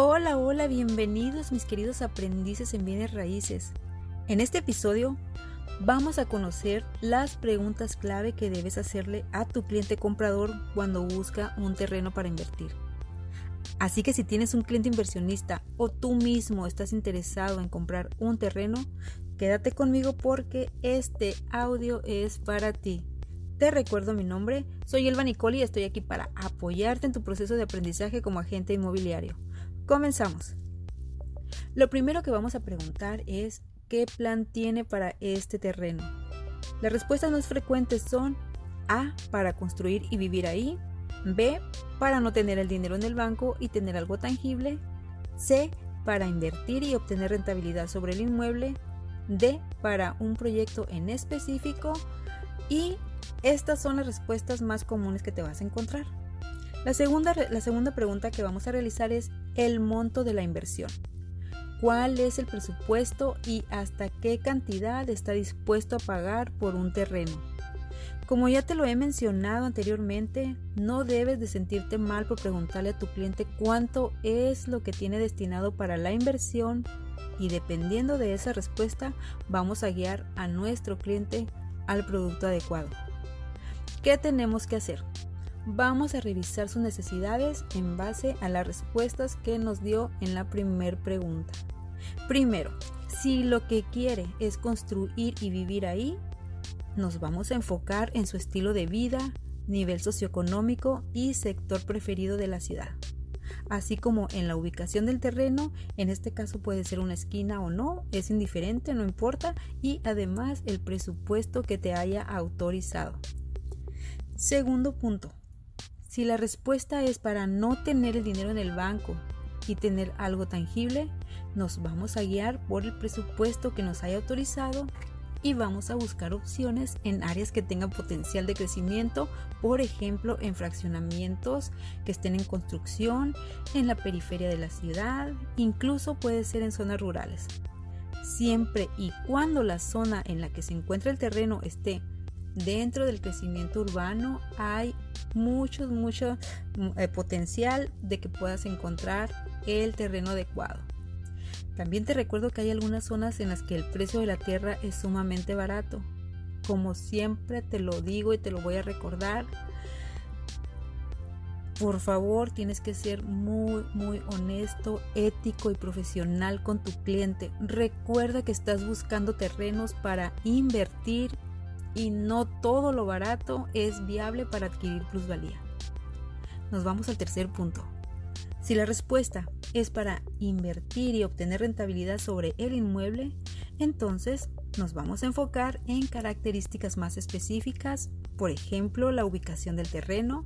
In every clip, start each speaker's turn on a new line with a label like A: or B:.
A: Hola, hola, bienvenidos mis queridos aprendices en bienes raíces. En este episodio vamos a conocer las preguntas clave que debes hacerle a tu cliente comprador cuando busca un terreno para invertir. Así que si tienes un cliente inversionista o tú mismo estás interesado en comprar un terreno, quédate conmigo porque este audio es para ti. Te recuerdo mi nombre, soy Elba Nicoli y estoy aquí para apoyarte en tu proceso de aprendizaje como agente inmobiliario. Comenzamos. Lo primero que vamos a preguntar es ¿qué plan tiene para este terreno? Las respuestas más frecuentes son A, para construir y vivir ahí, B, para no tener el dinero en el banco y tener algo tangible, C, para invertir y obtener rentabilidad sobre el inmueble, D, para un proyecto en específico y estas son las respuestas más comunes que te vas a encontrar. La segunda, la segunda pregunta que vamos a realizar es el monto de la inversión. ¿Cuál es el presupuesto y hasta qué cantidad está dispuesto a pagar por un terreno? Como ya te lo he mencionado anteriormente, no debes de sentirte mal por preguntarle a tu cliente cuánto es lo que tiene destinado para la inversión y dependiendo de esa respuesta vamos a guiar a nuestro cliente al producto adecuado. ¿Qué tenemos que hacer? Vamos a revisar sus necesidades en base a las respuestas que nos dio en la primera pregunta. Primero, si lo que quiere es construir y vivir ahí, nos vamos a enfocar en su estilo de vida, nivel socioeconómico y sector preferido de la ciudad, así como en la ubicación del terreno, en este caso puede ser una esquina o no, es indiferente, no importa, y además el presupuesto que te haya autorizado. Segundo punto. Si la respuesta es para no tener el dinero en el banco y tener algo tangible, nos vamos a guiar por el presupuesto que nos haya autorizado y vamos a buscar opciones en áreas que tengan potencial de crecimiento, por ejemplo en fraccionamientos que estén en construcción, en la periferia de la ciudad, incluso puede ser en zonas rurales. Siempre y cuando la zona en la que se encuentra el terreno esté dentro del crecimiento urbano hay mucho, mucho eh, potencial de que puedas encontrar el terreno adecuado. También te recuerdo que hay algunas zonas en las que el precio de la tierra es sumamente barato. Como siempre te lo digo y te lo voy a recordar, por favor tienes que ser muy, muy honesto, ético y profesional con tu cliente. Recuerda que estás buscando terrenos para invertir y no todo lo barato es viable para adquirir plusvalía. Nos vamos al tercer punto. Si la respuesta es para invertir y obtener rentabilidad sobre el inmueble, entonces nos vamos a enfocar en características más específicas, por ejemplo, la ubicación del terreno.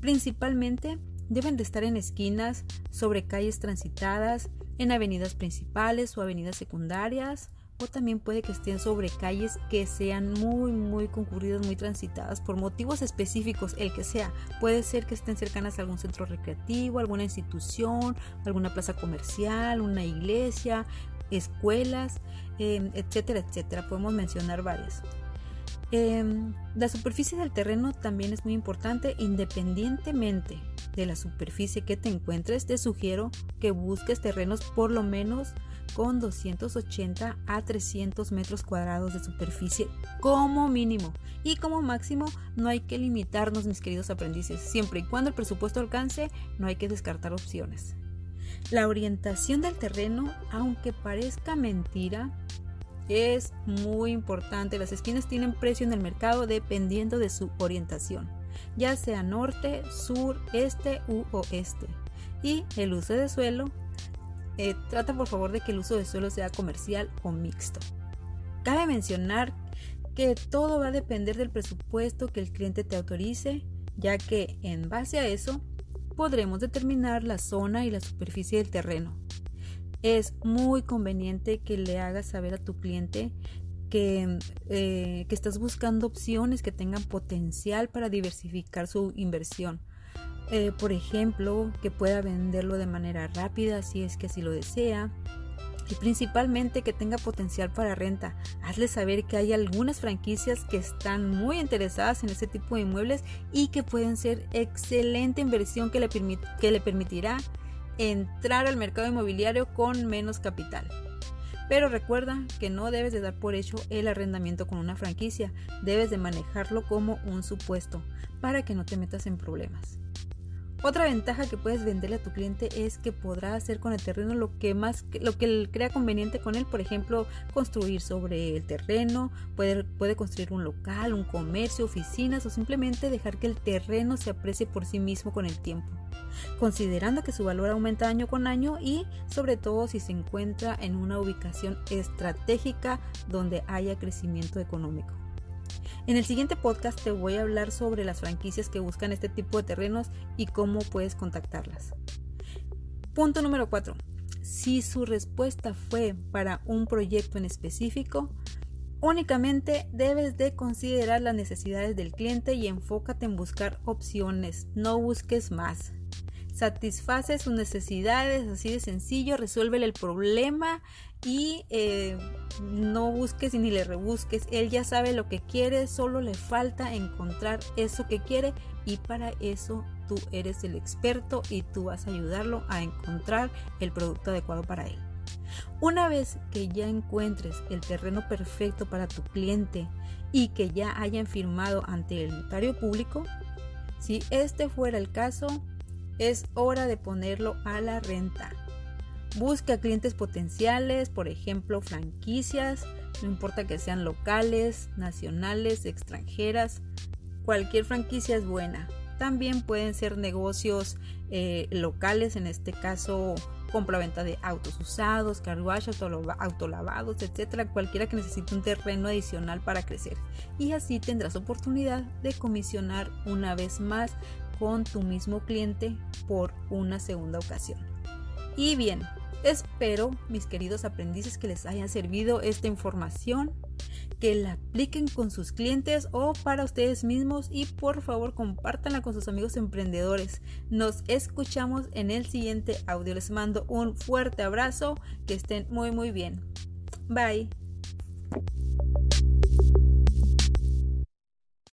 A: Principalmente deben de estar en esquinas, sobre calles transitadas, en avenidas principales o avenidas secundarias, o también puede que estén sobre calles que sean muy muy concurridas, muy transitadas por motivos específicos, el que sea. Puede ser que estén cercanas a algún centro recreativo, alguna institución, alguna plaza comercial, una iglesia, escuelas, em, etcétera, etcétera. Podemos mencionar varias. Em, la superficie del terreno también es muy importante independientemente de la superficie que te encuentres. Te sugiero que busques terrenos por lo menos con 280 a 300 metros cuadrados de superficie como mínimo y como máximo no hay que limitarnos mis queridos aprendices siempre y cuando el presupuesto alcance no hay que descartar opciones la orientación del terreno aunque parezca mentira es muy importante las esquinas tienen precio en el mercado dependiendo de su orientación ya sea norte sur este u oeste y el uso de suelo eh, trata por favor de que el uso de suelo sea comercial o mixto. Cabe mencionar que todo va a depender del presupuesto que el cliente te autorice, ya que en base a eso podremos determinar la zona y la superficie del terreno. Es muy conveniente que le hagas saber a tu cliente que, eh, que estás buscando opciones que tengan potencial para diversificar su inversión eh, por ejemplo, que pueda venderlo de manera rápida si es que así lo desea. Y principalmente que tenga potencial para renta. Hazle saber que hay algunas franquicias que están muy interesadas en ese tipo de inmuebles y que pueden ser excelente inversión que le, que le permitirá entrar al mercado inmobiliario con menos capital. Pero recuerda que no debes de dar por hecho el arrendamiento con una franquicia, debes de manejarlo como un supuesto para que no te metas en problemas. Otra ventaja que puedes venderle a tu cliente es que podrá hacer con el terreno lo que más lo que crea conveniente con él, por ejemplo, construir sobre el terreno, puede construir un local, un comercio, oficinas o simplemente dejar que el terreno se aprecie por sí mismo con el tiempo, considerando que su valor aumenta año con año y sobre todo si se encuentra en una ubicación estratégica donde haya crecimiento económico. En el siguiente podcast te voy a hablar sobre las franquicias que buscan este tipo de terrenos y cómo puedes contactarlas. Punto número 4. Si su respuesta fue para un proyecto en específico, únicamente debes de considerar las necesidades del cliente y enfócate en buscar opciones, no busques más satisface sus necesidades, así de sencillo, resuélvele el problema y eh, no busques ni le rebusques, él ya sabe lo que quiere, solo le falta encontrar eso que quiere y para eso tú eres el experto y tú vas a ayudarlo a encontrar el producto adecuado para él. Una vez que ya encuentres el terreno perfecto para tu cliente y que ya hayan firmado ante el notario público, si este fuera el caso, es hora de ponerlo a la renta. Busca clientes potenciales, por ejemplo, franquicias, no importa que sean locales, nacionales, extranjeras, cualquier franquicia es buena. También pueden ser negocios eh, locales, en este caso compra-venta de autos usados, car wash, autolavados, etcétera, cualquiera que necesite un terreno adicional para crecer. Y así tendrás oportunidad de comisionar una vez más con tu mismo cliente por una segunda ocasión. Y bien, espero, mis queridos aprendices, que les haya servido esta información, que la apliquen con sus clientes o para ustedes mismos y por favor compártanla con sus amigos emprendedores. Nos escuchamos en el siguiente audio. Les mando un fuerte abrazo, que estén muy muy bien. Bye.